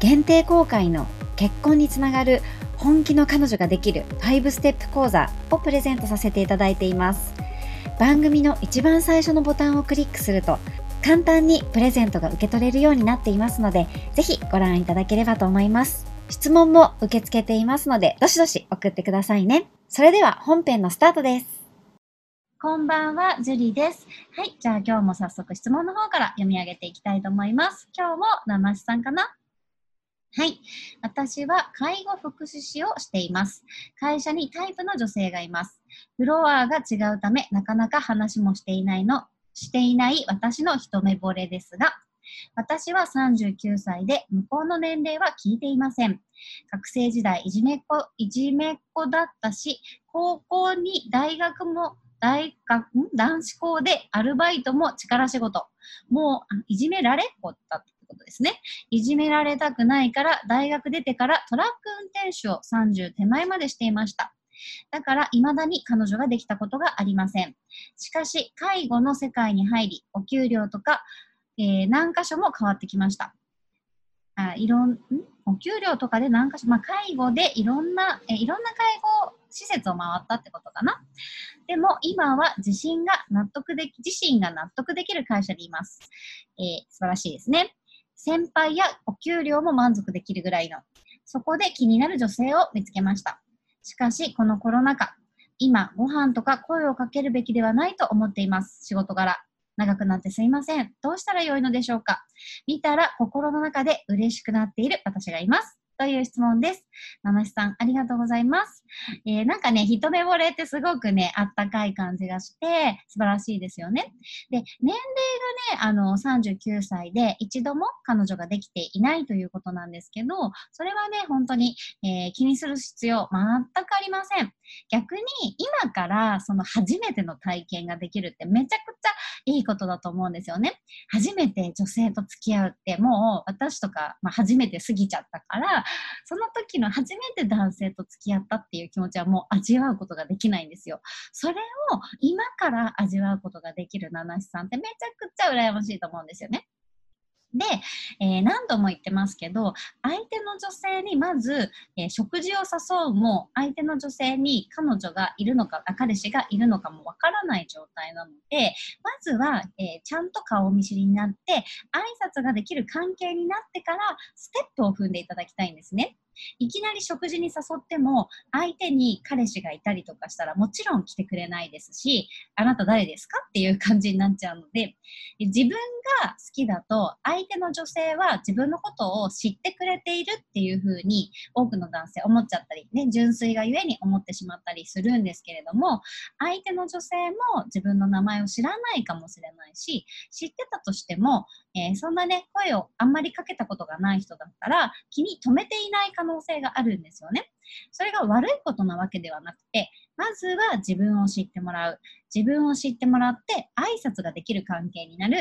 限定公開の結婚につながる本気の彼女ができる5ステップ講座をプレゼントさせていただいています番組の一番最初のボタンをクリックすると簡単にプレゼントが受け取れるようになっていますのでぜひご覧いただければと思います質問も受け付けていますのでどしどし送ってくださいねそれでは本編のスタートですこんばんは、ジュリーです。はい。じゃあ今日も早速質問の方から読み上げていきたいと思います。今日も生しさんかな？はい。私は介護福祉士をしています。会社にタイプの女性がいます。フロアが違うため、なかなか話もしていないの、していない私の一目惚れですが、私は39歳で、向こうの年齢は聞いていません。学生時代いじめっ子、いじめっ子だったし、高校に大学も大学、男子校でアルバイトも力仕事。もう、いじめられ？っ子だったことですね。いじめられたくないから、大学出てからトラック運転手を30手前までしていました。だから、未だに彼女ができたことがありません。しかし、介護の世界に入り、お給料とか、えー、何箇所も変わってきました。あいろんお給料とかで何箇所、まあ、介護でいろんな、えいろんな介護施設を回ったってことかな。でも今は自身が納得でき、自身が納得できる会社にいます。えー、素晴らしいですね。先輩やお給料も満足できるぐらいの。そこで気になる女性を見つけました。しかし、このコロナ禍、今、ご飯とか声をかけるべきではないと思っています。仕事柄。長くなってすいません。どうしたらよいのでしょうか見たら心の中で嬉しくなっている私がいます。という質問です。七しさん、ありがとうございます。えー、なんかね、一目惚れってすごくね、あったかい感じがして、素晴らしいですよね。で、年齢がね、あの、39歳で一度も彼女ができていないということなんですけど、それはね、本当に、えー、気にする必要全くありません。逆に、今からその初めての体験ができるってめちゃくちゃいいことだと思うんですよね。初めて女性と付き合うって、もう私とか、まあ、初めて過ぎちゃったから、その時の初めて男性と付き合ったっていう気持ちはもう味わうことができないんですよ。それを今から味わうことができる七七さんってめちゃくちゃ羨ましいと思うんですよね。で、えー、何度も言ってますけど、相手の女性にまず、えー、食事を誘うも、相手の女性に彼女がいるのか、彼氏がいるのかもわからない状態なので、まずは、えー、ちゃんと顔見知りになって、挨拶ができる関係になってから、ステップを踏んでいただきたいんですね。いきなり食事に誘っても相手に彼氏がいたりとかしたらもちろん来てくれないですしあなた誰ですか？っていう感じになっちゃうので自分が好きだと相手の女性は自分のことを知ってくれているっていうふうに多くの男性思っちゃったり、ね、純粋がゆえに思ってしまったりするんですけれども相手の女性も自分の名前を知らないかもしれないし知ってたとしてもえー、そんなね、声をあんまりかけたことがない人だったら、気に留めていない可能能性があるんですよね。それが悪いことなわけではなくて、まずは自分を知ってもらう。自分を知ってもらって挨拶ができる関係になる。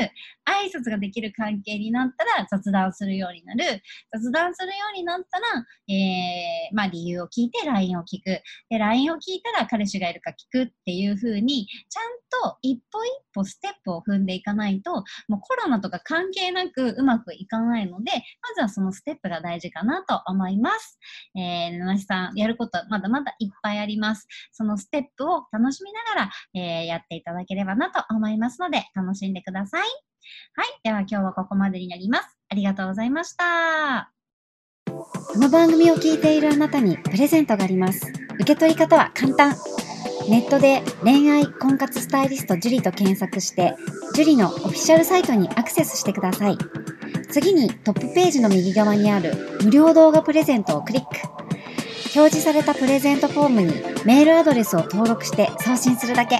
挨拶ができる関係になったら雑談するようになる。雑談するようになったら、えー、まあ理由を聞いて LINE を聞く。で、LINE を聞いたら彼氏がいるか聞くっていう風に、ちゃんと一歩一歩ステップを踏んでいかないと、もうコロナとか関係なくうまくいかないので、まずはそのステップが大事かなと思います。えー、七さん、やることまだまだいっぱいあります。そのステップを楽しみながら、えー、やっていただければなと思いますので、楽しんでください。はい。では今日はここまでになります。ありがとうございました。この番組を聞いているあなたにプレゼントがあります。受け取り方は簡単。ネットで恋愛婚活スタイリスト樹と検索して、樹里のオフィシャルサイトにアクセスしてください。次にトップページの右側にある無料動画プレゼントをクリック。表示されたプレゼントフォームにメールアドレスを登録して送信するだけ。